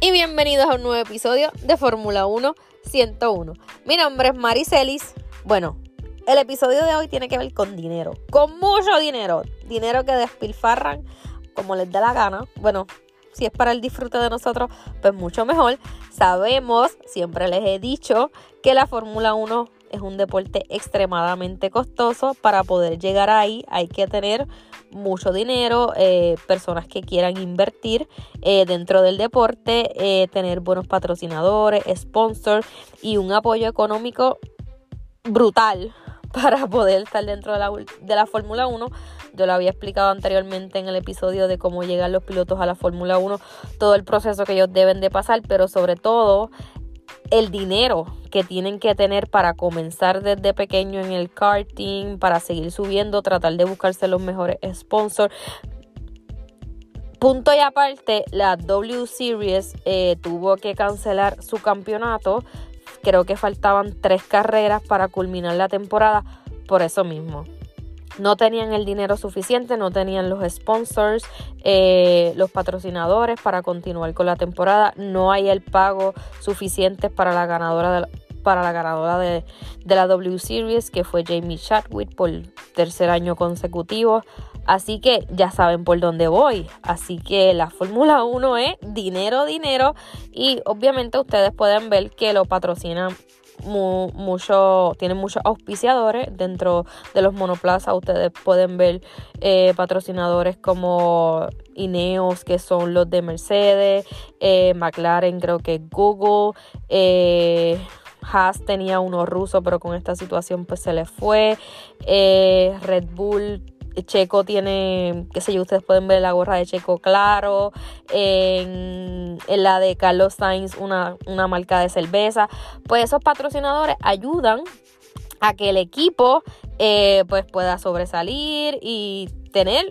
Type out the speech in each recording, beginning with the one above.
Y bienvenidos a un nuevo episodio de Fórmula 1 101. Mi nombre es Maricelis. Bueno, el episodio de hoy tiene que ver con dinero, con mucho dinero, dinero que despilfarran como les dé la gana. Bueno, si es para el disfrute de nosotros, pues mucho mejor. Sabemos, siempre les he dicho, que la Fórmula 1 es un deporte extremadamente costoso. Para poder llegar ahí hay que tener mucho dinero, eh, personas que quieran invertir eh, dentro del deporte, eh, tener buenos patrocinadores, sponsors y un apoyo económico brutal para poder estar dentro de la, de la Fórmula 1. Yo lo había explicado anteriormente en el episodio de cómo llegan los pilotos a la Fórmula 1, todo el proceso que ellos deben de pasar, pero sobre todo el dinero que tienen que tener para comenzar desde pequeño en el karting, para seguir subiendo, tratar de buscarse los mejores sponsors. Punto y aparte, la W Series eh, tuvo que cancelar su campeonato. Creo que faltaban tres carreras para culminar la temporada por eso mismo no tenían el dinero suficiente, no tenían los sponsors, eh, los patrocinadores para continuar con la temporada, no hay el pago suficiente para la ganadora de la ganadora de, la W Series, que fue Jamie Chadwick por tercer año consecutivo. Así que ya saben por dónde voy. Así que la Fórmula 1 es dinero, dinero. Y obviamente ustedes pueden ver que lo patrocinan mucho, tienen muchos auspiciadores dentro de los monoplazas. Ustedes pueden ver eh, patrocinadores como Ineos, que son los de Mercedes, eh, McLaren, creo que Google. Eh, Haas tenía uno ruso, pero con esta situación pues se le fue. Red Bull Checo tiene, qué sé yo, ustedes pueden ver la gorra de Checo claro, en, la de Carlos Sainz una, una marca de cerveza. Pues esos patrocinadores ayudan a que el equipo eh, pues pueda sobresalir y tener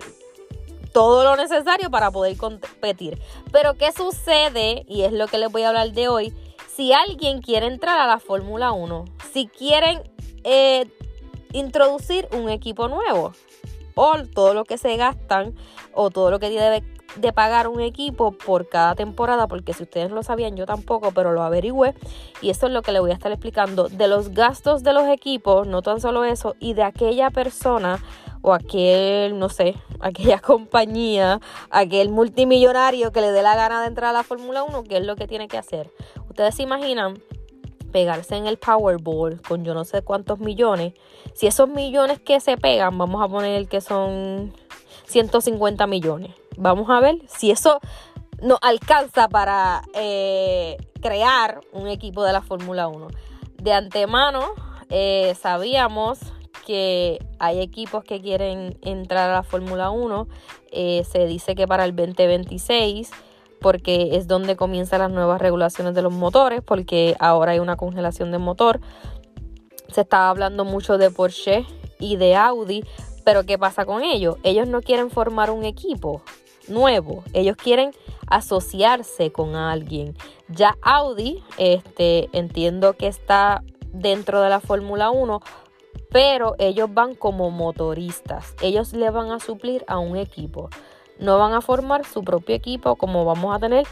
todo lo necesario para poder competir. Pero ¿qué sucede? Y es lo que les voy a hablar de hoy. Si alguien quiere entrar a la Fórmula 1, si quieren eh, introducir un equipo nuevo, o todo lo que se gastan o todo lo que debe de pagar un equipo por cada temporada, porque si ustedes no lo sabían, yo tampoco, pero lo averigüé y eso es lo que le voy a estar explicando de los gastos de los equipos, no tan solo eso, y de aquella persona o aquel, no sé, aquella compañía, aquel multimillonario que le dé la gana de entrar a la Fórmula 1, ¿qué es lo que tiene que hacer? Ustedes se imaginan pegarse en el Powerball con yo no sé cuántos millones, si esos millones que se pegan, vamos a poner que son 150 millones, vamos a ver si eso nos alcanza para eh, crear un equipo de la Fórmula 1. De antemano eh, sabíamos que hay equipos que quieren entrar a la Fórmula 1. Eh, se dice que para el 2026 porque es donde comienzan las nuevas regulaciones de los motores, porque ahora hay una congelación de motor. Se estaba hablando mucho de Porsche y de Audi, pero ¿qué pasa con ellos? Ellos no quieren formar un equipo nuevo, ellos quieren asociarse con alguien. Ya Audi, este, entiendo que está dentro de la Fórmula 1, pero ellos van como motoristas. Ellos le van a suplir a un equipo no van a formar su propio equipo como vamos a tener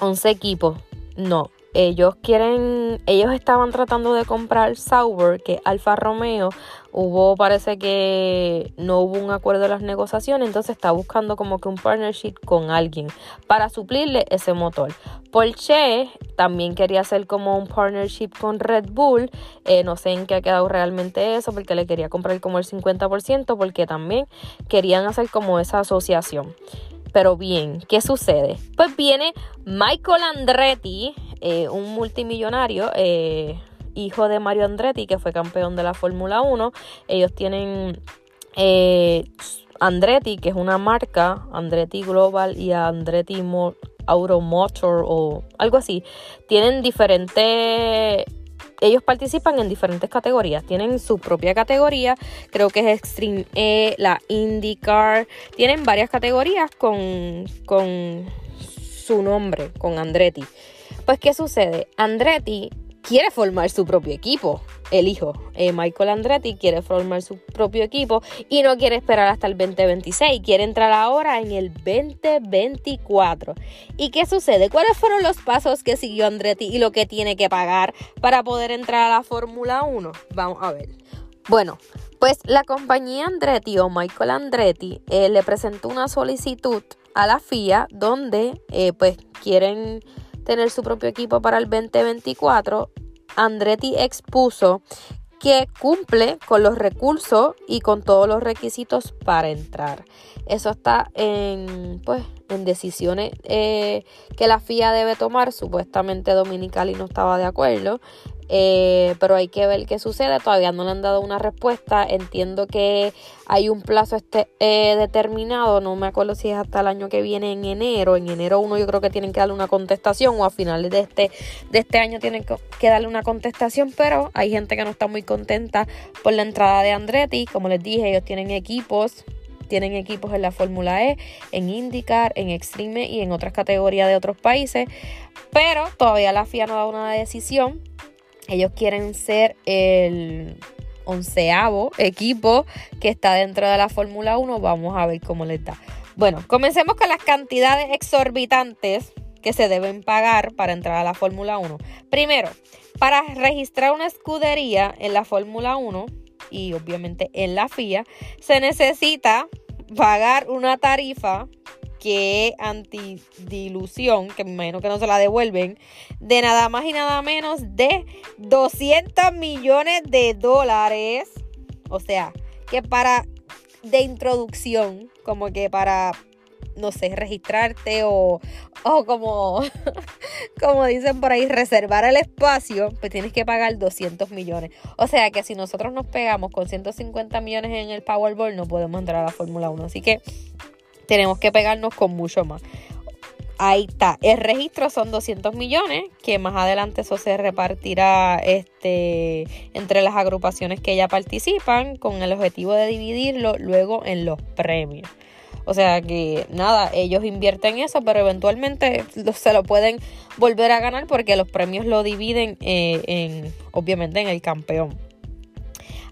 11 equipos. No, ellos quieren, ellos estaban tratando de comprar Sauber, que Alfa Romeo, hubo, parece que no hubo un acuerdo de las negociaciones, entonces está buscando como que un partnership con alguien para suplirle ese motor. Porsche también quería hacer como un partnership con Red Bull, eh, no sé en qué ha quedado realmente eso, porque le quería comprar como el 50%, porque también querían hacer como esa asociación. Pero bien, ¿qué sucede? Pues viene Michael Andretti, eh, un multimillonario, eh, hijo de Mario Andretti, que fue campeón de la Fórmula 1. Ellos tienen... Eh, Andretti, que es una marca, Andretti Global y Andretti Automotor o algo así, tienen diferentes ellos participan en diferentes categorías. Tienen su propia categoría, creo que es Extreme E, la IndyCar. Tienen varias categorías con, con su nombre, con Andretti. Pues, ¿qué sucede? Andretti quiere formar su propio equipo. El hijo, eh, Michael Andretti, quiere formar su propio equipo y no quiere esperar hasta el 2026. Quiere entrar ahora en el 2024. ¿Y qué sucede? ¿Cuáles fueron los pasos que siguió Andretti y lo que tiene que pagar para poder entrar a la Fórmula 1? Vamos a ver. Bueno, pues la compañía Andretti o Michael Andretti eh, le presentó una solicitud a la FIA donde eh, pues quieren tener su propio equipo para el 2024, Andretti expuso que cumple con los recursos y con todos los requisitos para entrar. Eso está en, pues, en decisiones eh, que la FIA debe tomar. Supuestamente Dominicali no estaba de acuerdo. Eh, pero hay que ver qué sucede. Todavía no le han dado una respuesta. Entiendo que hay un plazo este, eh, determinado. No me acuerdo si es hasta el año que viene en enero. En enero uno yo creo que tienen que darle una contestación o a finales de este, de este año tienen que darle una contestación. Pero hay gente que no está muy contenta por la entrada de Andretti. Como les dije, ellos tienen equipos tienen equipos en la Fórmula E, en IndyCar, en Extreme y en otras categorías de otros países, pero todavía la FIA no ha dado una decisión. Ellos quieren ser el onceavo equipo que está dentro de la Fórmula 1. Vamos a ver cómo les da. Bueno, comencemos con las cantidades exorbitantes que se deben pagar para entrar a la Fórmula 1. Primero, para registrar una escudería en la Fórmula 1 y obviamente en la FIA, se necesita pagar una tarifa que antidilución, que me imagino que no se la devuelven, de nada más y nada menos de 200 millones de dólares. O sea, que para de introducción, como que para, no sé, registrarte o, o como, como dicen por ahí, reservar el espacio, pues tienes que pagar 200 millones. O sea que si nosotros nos pegamos con 150 millones en el Powerball, no podemos entrar a la Fórmula 1. Así que tenemos que pegarnos con mucho más. Ahí está. El registro son 200 millones, que más adelante eso se repartirá este, entre las agrupaciones que ya participan, con el objetivo de dividirlo luego en los premios. O sea que nada, ellos invierten eso, pero eventualmente se lo pueden volver a ganar porque los premios lo dividen eh, en, obviamente, en el campeón.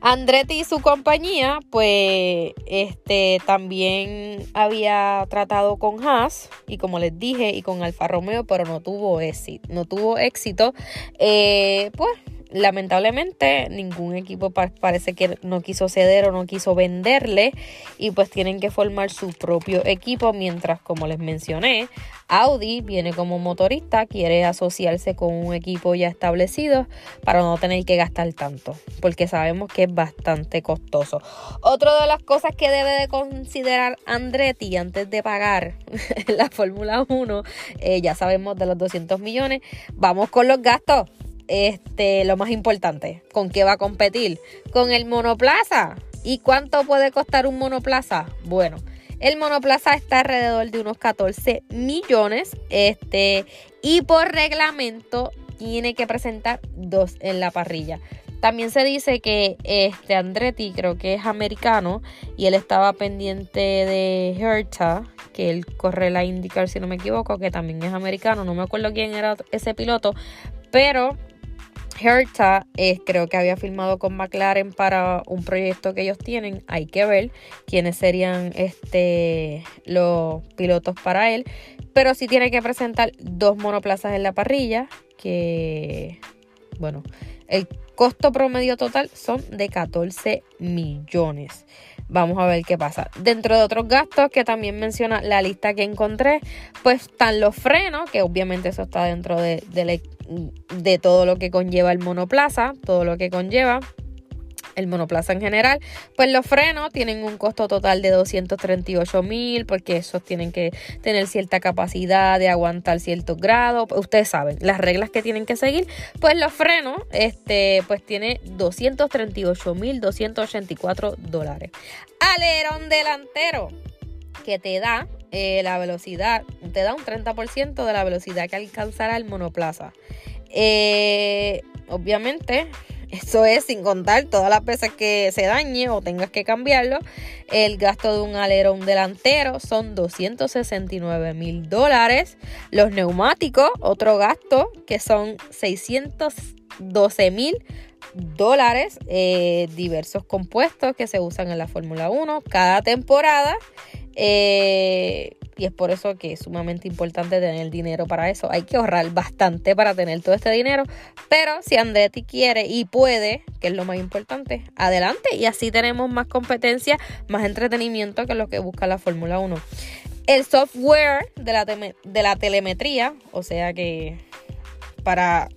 Andretti y su compañía, pues, este, también había tratado con Haas y como les dije, y con Alfa Romeo, pero no tuvo éxito. No tuvo éxito. Eh, pues lamentablemente ningún equipo parece que no quiso ceder o no quiso venderle y pues tienen que formar su propio equipo mientras como les mencioné Audi viene como motorista quiere asociarse con un equipo ya establecido para no tener que gastar tanto porque sabemos que es bastante costoso. Otra de las cosas que debe de considerar Andretti antes de pagar la Fórmula 1 eh, ya sabemos de los 200 millones vamos con los gastos este, lo más importante, ¿con qué va a competir? Con el monoplaza. ¿Y cuánto puede costar un monoplaza? Bueno, el monoplaza está alrededor de unos 14 millones. Este, y por reglamento tiene que presentar dos en la parrilla. También se dice que este Andretti creo que es americano y él estaba pendiente de Herta, que él corre la IndyCar si no me equivoco, que también es americano. No me acuerdo quién era ese piloto, pero Herta creo que había firmado con McLaren para un proyecto que ellos tienen. Hay que ver quiénes serían este, los pilotos para él. Pero sí tiene que presentar dos monoplazas en la parrilla. Que, bueno, el costo promedio total son de 14 millones. Vamos a ver qué pasa. Dentro de otros gastos que también menciona la lista que encontré, pues están los frenos, que obviamente eso está dentro de, todo lo que conlleva el monoplaza, todo lo que conlleva. el monoplaza en general, pues los frenos tienen un costo total de 238 mil porque esos tienen que tener cierta capacidad de aguantar ciertos grados. Ustedes saben, las reglas que tienen que seguir, pues los frenos, este, pues tiene 238 mil 284 dólares. Alerón delantero que te da eh, la velocidad, te da un 30% de la velocidad que alcanzará el monoplaza. Eh, obviamente, eso es sin contar todas las veces que se dañe o tengas que cambiarlo. El gasto de un alerón delantero son 269 mil dólares. Los neumáticos, otro gasto que son 612 mil dólares. Eh, diversos compuestos que se usan en la Fórmula 1 cada temporada. Eh, y es por eso que es sumamente importante tener dinero para eso. Hay que ahorrar bastante para tener todo este dinero. Pero si Andretti quiere y puede, que es lo más importante, adelante. Y así tenemos más competencia, más entretenimiento que lo que busca la Fórmula 1. El software de la, de la telemetría, o sea que para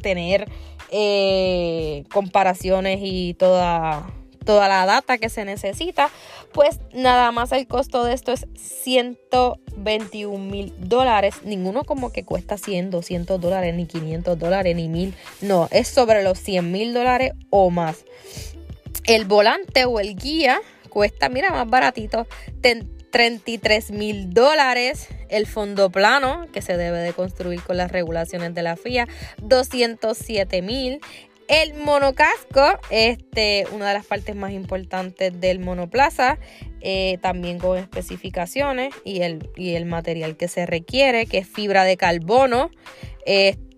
tener eh, comparaciones y toda toda la data que se necesita, pues nada más el costo de esto es 121 mil dólares. Ninguno como que cuesta 100, 200 dólares, ni 500 dólares, ni 1000. No, es sobre los 100 mil dólares o más. El volante o el guía cuesta, mira, más baratito, 33 mil dólares. El fondo plano, que se debe de construir con las regulaciones de la FIA, 207 mil. El monocasco, este, una de las partes más importantes del monoplaza, eh, también con especificaciones y el, y el material que se requiere, que es fibra de carbono.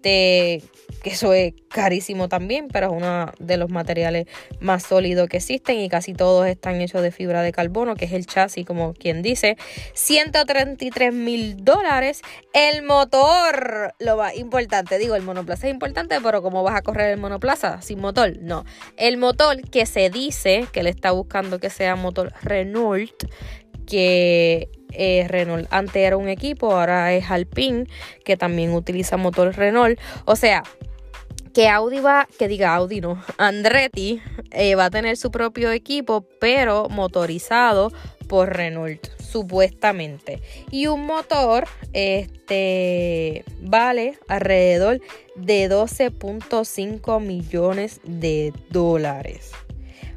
Este, que eso es carísimo también, pero es uno de los materiales más sólidos que existen y casi todos están hechos de fibra de carbono, que es el chasis, como quien dice. 133 mil dólares. El motor, lo más importante, digo, el monoplaza es importante, pero ¿cómo vas a correr el monoplaza sin motor? No. El motor que se dice que le está buscando que sea motor Renault, que eh, Renault antes era un equipo, ahora es Alpine, que también utiliza motor Renault. O sea, que Audi va, que diga Audi no, Andretti eh, va a tener su propio equipo, pero motorizado por Renault, supuestamente. Y un motor este, vale alrededor de 12.5 millones de dólares.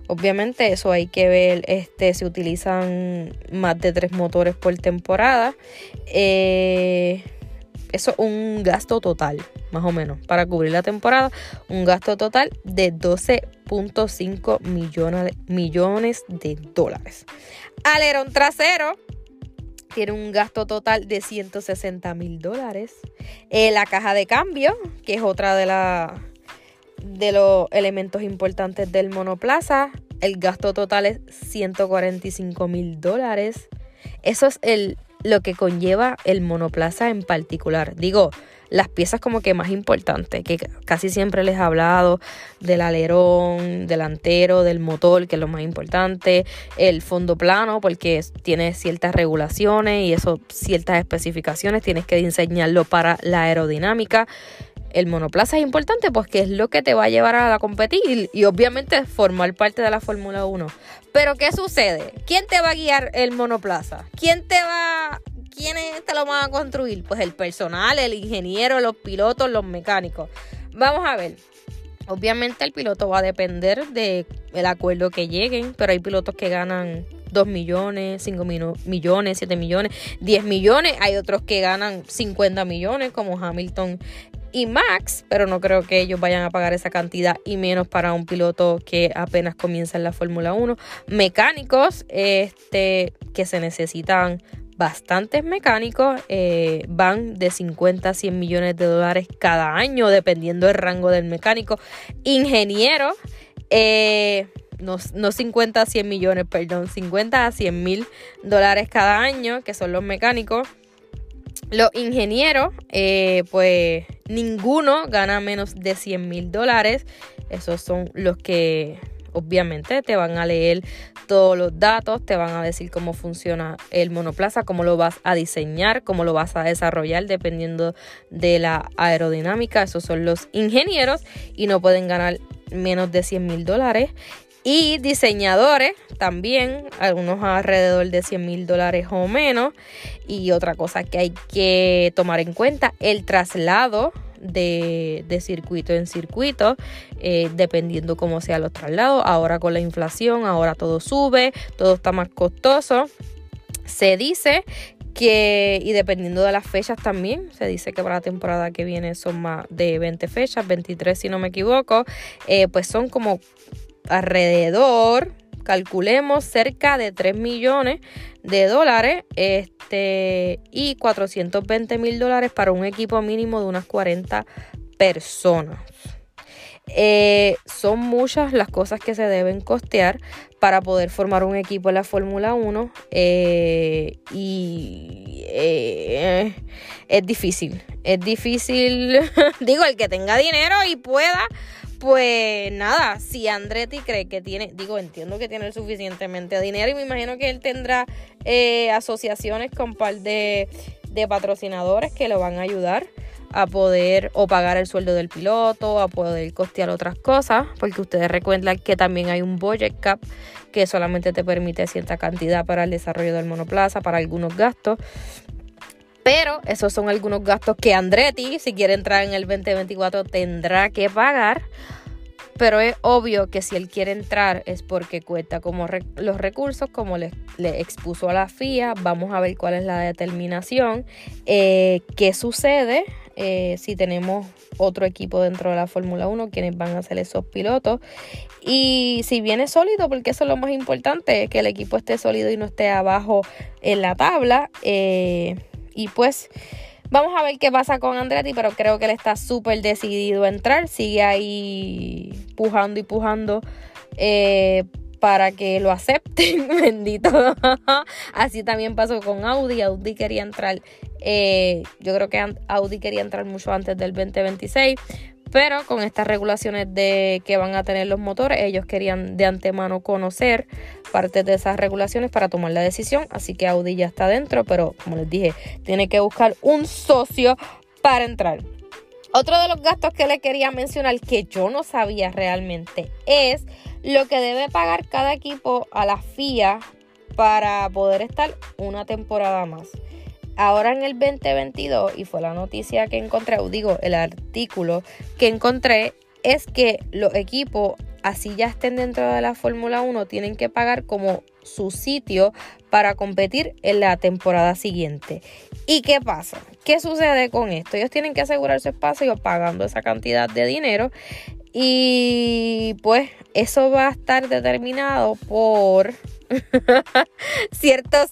Obviamente eso hay que ver, este, se utilizan más de tres motores por temporada. Eh, eso es un gasto total, más o menos, para cubrir la temporada. Un gasto total de 12.5 millones, millones de dólares. Alerón trasero tiene un gasto total de 160 mil dólares. Eh, la caja de cambio, que es otra de, la, de los elementos importantes del monoplaza, el gasto total es 145 mil dólares. Eso es el lo que conlleva el monoplaza en particular. Digo, las piezas como que más importantes, que casi siempre les he hablado del alerón delantero, del motor, que es lo más importante, el fondo plano, porque tiene ciertas regulaciones y eso, ciertas especificaciones, tienes que diseñarlo para la aerodinámica. El monoplaza es importante porque es lo que te va a llevar a la competir y, obviamente formar parte de la Fórmula 1. Pero ¿qué sucede? ¿Quién te va a guiar el monoplaza? ¿Quién te va quiénes te lo van a construir? Pues el personal, el ingeniero, los pilotos, los mecánicos. Vamos a ver. Obviamente el piloto va a depender del acuerdo que lleguen, pero hay pilotos que ganan 2 millones, 5 millones, 7 millones, 10 millones. Hay otros que ganan 50 millones, como Hamilton y Max, pero no creo que ellos vayan a pagar esa cantidad y menos para un piloto que apenas comienza en la Fórmula 1. Mecánicos este, que se necesitan bastantes mecánicos eh, van de 50 a 100 millones de dólares cada año, dependiendo del rango del mecánico. Ingenieros, eh, no, no, 50 a 100 millones, perdón, 50 a 100 mil dólares cada año, que son los mecánicos. Los ingenieros, eh, pues ninguno gana menos de 100 mil dólares. Esos son los que obviamente te van a leer todos los datos, te van a decir cómo funciona el monoplaza, cómo lo vas a diseñar, cómo lo vas a desarrollar dependiendo de la aerodinámica. Esos son los ingenieros y no pueden ganar menos de 100 mil dólares. Y diseñadores también, algunos alrededor de 100 mil dólares o menos. Y otra cosa que hay que tomar en cuenta, el traslado de, circuito en circuito, eh, dependiendo cómo sean los traslados. Ahora con la inflación, ahora todo sube, todo está más costoso. Se dice que, y dependiendo de las fechas también, se dice que para la temporada que viene son más de 20 fechas, 23 si no me equivoco, eh, pues son como alrededor, calculemos, cerca de 3 millones de dólares este, y 420 mil dólares para un equipo mínimo de unas 40 personas. Eh, son muchas las cosas que se deben costear para poder formar un equipo en la Fórmula 1 eh, y eh, es difícil, es difícil, digo, el que tenga dinero y pueda, pues nada, si Andretti cree que tiene, digo, entiendo que tiene suficientemente dinero y me imagino que él tendrá asociaciones con par de, de patrocinadores que lo van a ayudar a poder o pagar el sueldo del piloto, a poder costear otras cosas, porque ustedes recuerdan que también hay un budget cap que solamente te permite cierta cantidad para el desarrollo del monoplaza, para algunos gastos. Pero esos son algunos gastos que Andretti, si quiere entrar en el 2024, tendrá que pagar. Pero es obvio que si él quiere entrar es porque cuenta como los recursos, como le, expuso a la FIA. Vamos a ver cuál es la determinación. Eh, ¿Qué sucede? Eh, si tenemos otro equipo dentro de la Fórmula 1, quienes van a ser esos pilotos. Y si viene sólido, porque eso es lo más importante, que el equipo esté sólido y no esté abajo en la tabla. Eh, y pues vamos a ver qué pasa con Andretti, pero creo que él está súper decidido a entrar. Sigue ahí pujando y pujando. Eh, para que lo acepten, bendito. Así también pasó con Audi. Audi quería entrar eh, yo creo que Audi quería entrar mucho antes del 2026, pero con estas regulaciones de que van a tener los motores, ellos querían de antemano conocer parte de esas regulaciones para tomar la decisión. Así que Audi ya está dentro, pero como les dije, tiene que buscar un socio para entrar. Otro de los gastos que le quería mencionar que yo no sabía realmente es lo que debe pagar cada equipo a la FIA para poder estar una temporada más. Ahora en el 2022, y fue la noticia que encontré, o digo, el artículo que encontré, es que los equipos, así ya estén dentro de la Fórmula 1, tienen que pagar como su sitio para competir en la temporada siguiente. ¿Y qué pasa? ¿Qué sucede con esto? Ellos tienen que asegurar su espacio pagando esa cantidad de dinero y pues eso va a estar determinado por ciertos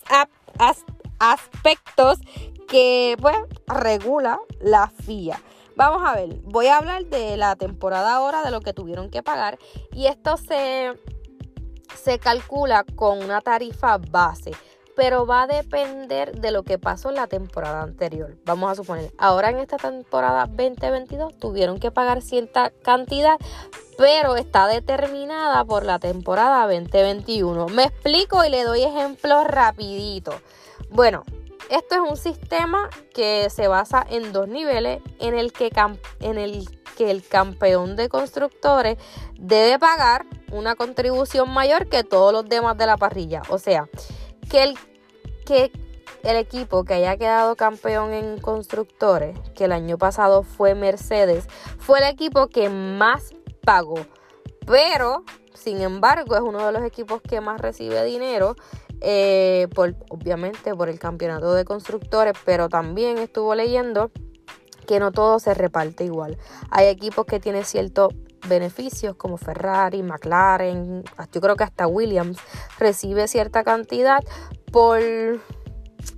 aspectos que pues regula la FIA. Vamos a ver, voy a hablar de la temporada ahora, de lo que tuvieron que pagar y esto se, se calcula con una tarifa base pero va a depender de lo que pasó en la temporada anterior. Vamos a suponer, ahora en esta temporada 2022 tuvieron que pagar cierta cantidad, pero está determinada por la temporada 2021. Me explico y le doy ejemplos rapidito. Bueno, esto es un sistema que se basa en dos niveles en el que, en el, que el campeón de constructores debe pagar una contribución mayor que todos los demás de la parrilla. O sea, que el, que el equipo que haya quedado campeón en constructores, que el año pasado fue Mercedes, fue el equipo que más pagó. Pero, sin embargo, es uno de los equipos que más recibe dinero eh, por, obviamente por el campeonato de constructores, pero también estuvo leyendo que no todo se reparte igual. Hay equipos que tienen ciertos beneficios como Ferrari, McLaren, yo creo que hasta Williams recibe cierta cantidad por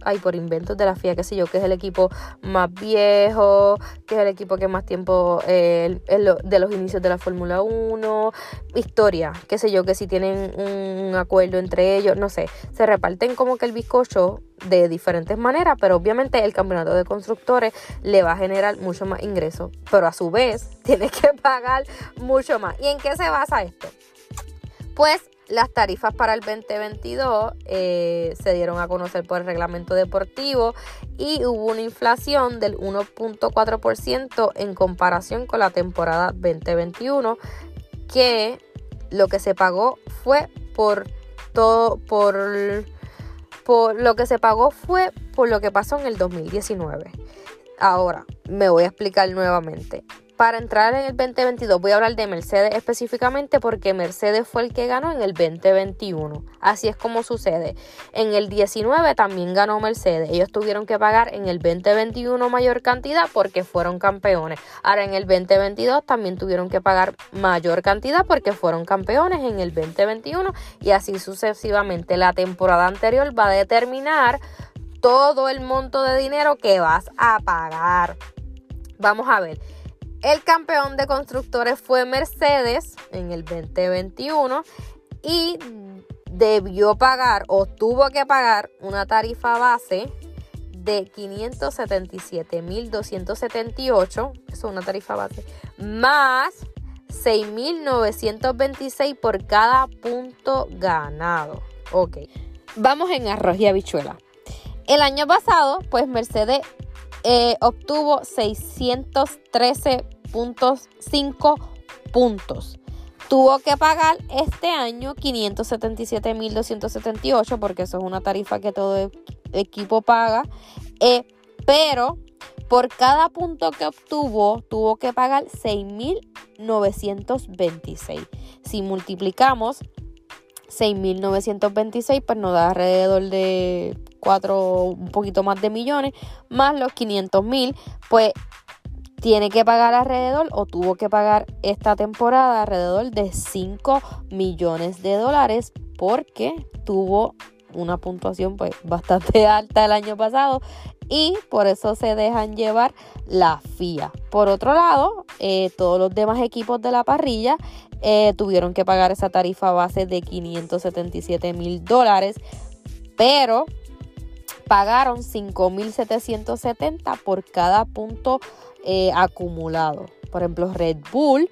ay, por inventos de la FIA, qué sé yo, que es el equipo más viejo, que es el equipo que más tiempo eh, de los inicios de la Fórmula 1, historia, qué sé yo, que si tienen un acuerdo entre ellos, no sé, se reparten como que el bizcocho de diferentes maneras, pero obviamente el campeonato de constructores le va a generar mucho más ingresos, pero a su vez tiene que pagar mucho más. ¿Y en qué se basa esto? Pues las tarifas para el 2022 eh, se dieron a conocer por el reglamento deportivo y hubo una inflación del 1.4% en comparación con la temporada 2021 que lo que se pagó fue por todo, por, por lo que se pagó fue por lo que pasó en el 2019. Ahora, me voy a explicar nuevamente para entrar en el 2022 voy a hablar de Mercedes específicamente porque Mercedes fue el que ganó en el 2021. Así es como sucede. En el 19 también ganó Mercedes. Ellos tuvieron que pagar en el 2021 mayor cantidad porque fueron campeones. Ahora en el 2022 también tuvieron que pagar mayor cantidad porque fueron campeones en el 2021 y así sucesivamente. La temporada anterior va a determinar todo el monto de dinero que vas a pagar. Vamos a ver. El campeón de constructores fue Mercedes en el 2021 y debió pagar o tuvo que pagar una tarifa base de 577.278, eso es una tarifa base, más 6.926 por cada punto ganado. Ok, vamos en arroz y habichuela. El año pasado, pues Mercedes eh, obtuvo 613.5 puntos. Tuvo que pagar este año 577.278 porque eso es una tarifa que todo e-, equipo paga. Eh, pero por cada punto que obtuvo, tuvo que pagar 6.926. Si multiplicamos 6.926, pues nos da alrededor de 4, un poquito más de millones, más los 500 mil, pues tiene que pagar alrededor o tuvo que pagar esta temporada alrededor de 5 millones de dólares porque tuvo una puntuación pues bastante alta el año pasado y por eso se dejan llevar la FIA. Por otro lado, eh, todos los demás equipos de la parrilla eh, tuvieron que pagar esa tarifa base de 577 mil dólares, pero pagaron 5.770 por cada punto eh, acumulado. Por ejemplo, Red Bull,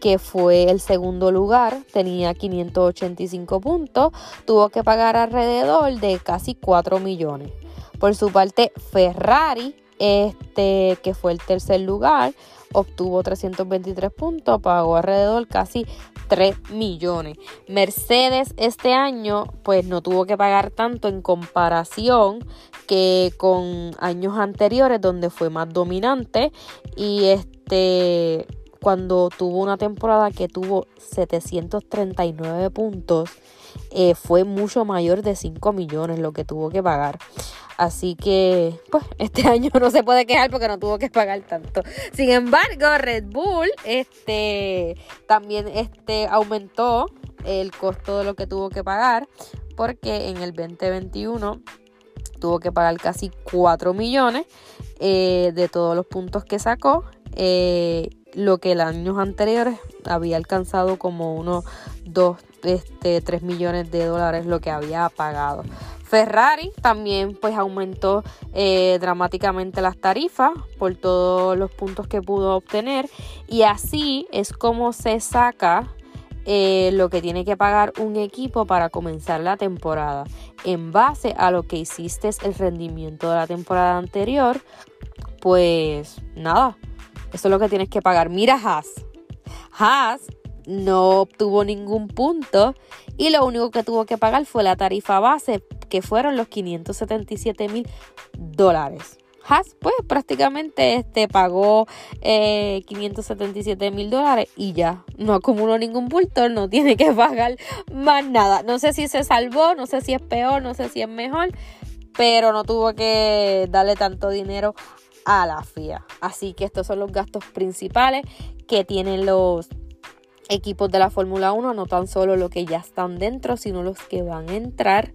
que fue el segundo lugar, tenía 585 puntos, tuvo que pagar alrededor de casi 4 millones. Por su parte, Ferrari, este, que fue el tercer lugar, obtuvo 323 puntos, pagó alrededor casi 3 millones. Mercedes este año pues no tuvo que pagar tanto en comparación que con años anteriores donde fue más dominante y este cuando tuvo una temporada que tuvo 739 puntos eh, fue mucho mayor de 5 millones lo que tuvo que pagar. Así que, pues, este año no se puede quejar porque no tuvo que pagar tanto. Sin embargo, Red Bull, este, también, este, aumentó el costo de lo que tuvo que pagar porque en el 2021 tuvo que pagar casi 4 millones eh, de todos los puntos que sacó. Eh, lo que el años anteriores había alcanzado como unos 2, este, 3 millones de dólares lo que había pagado. Ferrari también pues aumentó eh, dramáticamente las tarifas por todos los puntos que pudo obtener y así es como se saca eh, lo que tiene que pagar un equipo para comenzar la temporada. En base a lo que hiciste el rendimiento de la temporada anterior, pues nada, eso es lo que tienes que pagar. Mira Haas. Haas no obtuvo ningún punto y lo único que tuvo que pagar fue la tarifa base que fueron los 577 mil dólares. Haas pues prácticamente este, pagó 577 eh, mil dólares y ya no acumuló ningún bulto, no tiene que pagar más nada. No sé si se salvó, no sé si es peor, no sé si es mejor, pero no tuvo que darle tanto dinero a la FIA. Así que estos son los gastos principales que tienen los equipos de la Fórmula 1, no tan solo los que ya están dentro, sino los que van a entrar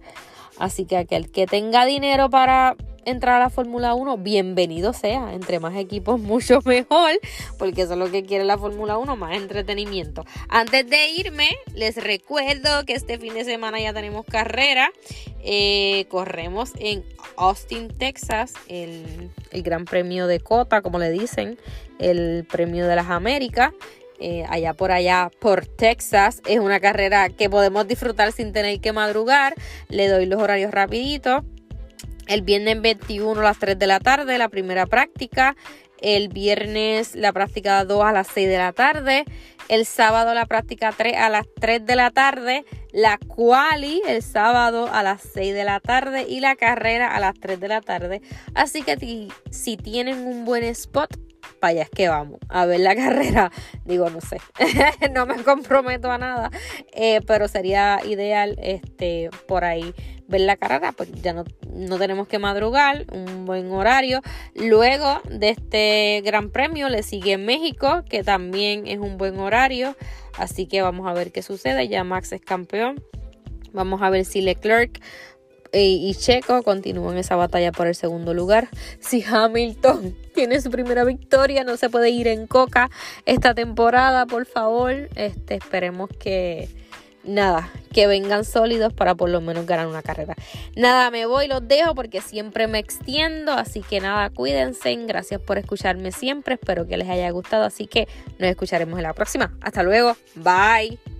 Así que aquel que tenga dinero para entrar a la Fórmula 1, bienvenido sea. Entre más equipos, mucho mejor, porque eso es lo que quiere la Fórmula 1, más entretenimiento. Antes de irme, les recuerdo que este fin de semana ya tenemos carrera. Eh, corremos en Austin, Texas, el, el Gran Premio de Cota, como le dicen, el Premio de las Américas. Eh, allá por allá por Texas. Es una carrera que podemos disfrutar sin tener que madrugar. Le doy los horarios rapidito. El viernes 21 a las 3 de la tarde, la primera práctica. El viernes la práctica 2 a las 6 de la tarde. El sábado la práctica 3 a las 3 de la tarde. La quali el sábado a las 6 de la tarde. Y la carrera a las 3 de la tarde. Así que si tienen un buen spot, para es que vamos a ver la carrera. Digo, no sé, no me comprometo a nada, eh, pero sería ideal este, por ahí ver la carrera, pues ya no, no tenemos que madrugar, un buen horario. Luego de este gran premio le sigue México, que también es un buen horario, así que vamos a ver qué sucede, ya Max es campeón. Vamos a ver si Leclerc y Checo continúan esa batalla por el segundo lugar. Si Hamilton tiene su primera victoria, no se puede ir en coca esta temporada, por favor. Este, esperemos que nada, que vengan sólidos para por lo menos ganar una carrera. Nada, me voy, los dejo porque siempre me extiendo, así que nada, cuídense, gracias por escucharme siempre, espero que les haya gustado, así que nos escucharemos en la próxima. Hasta luego, bye.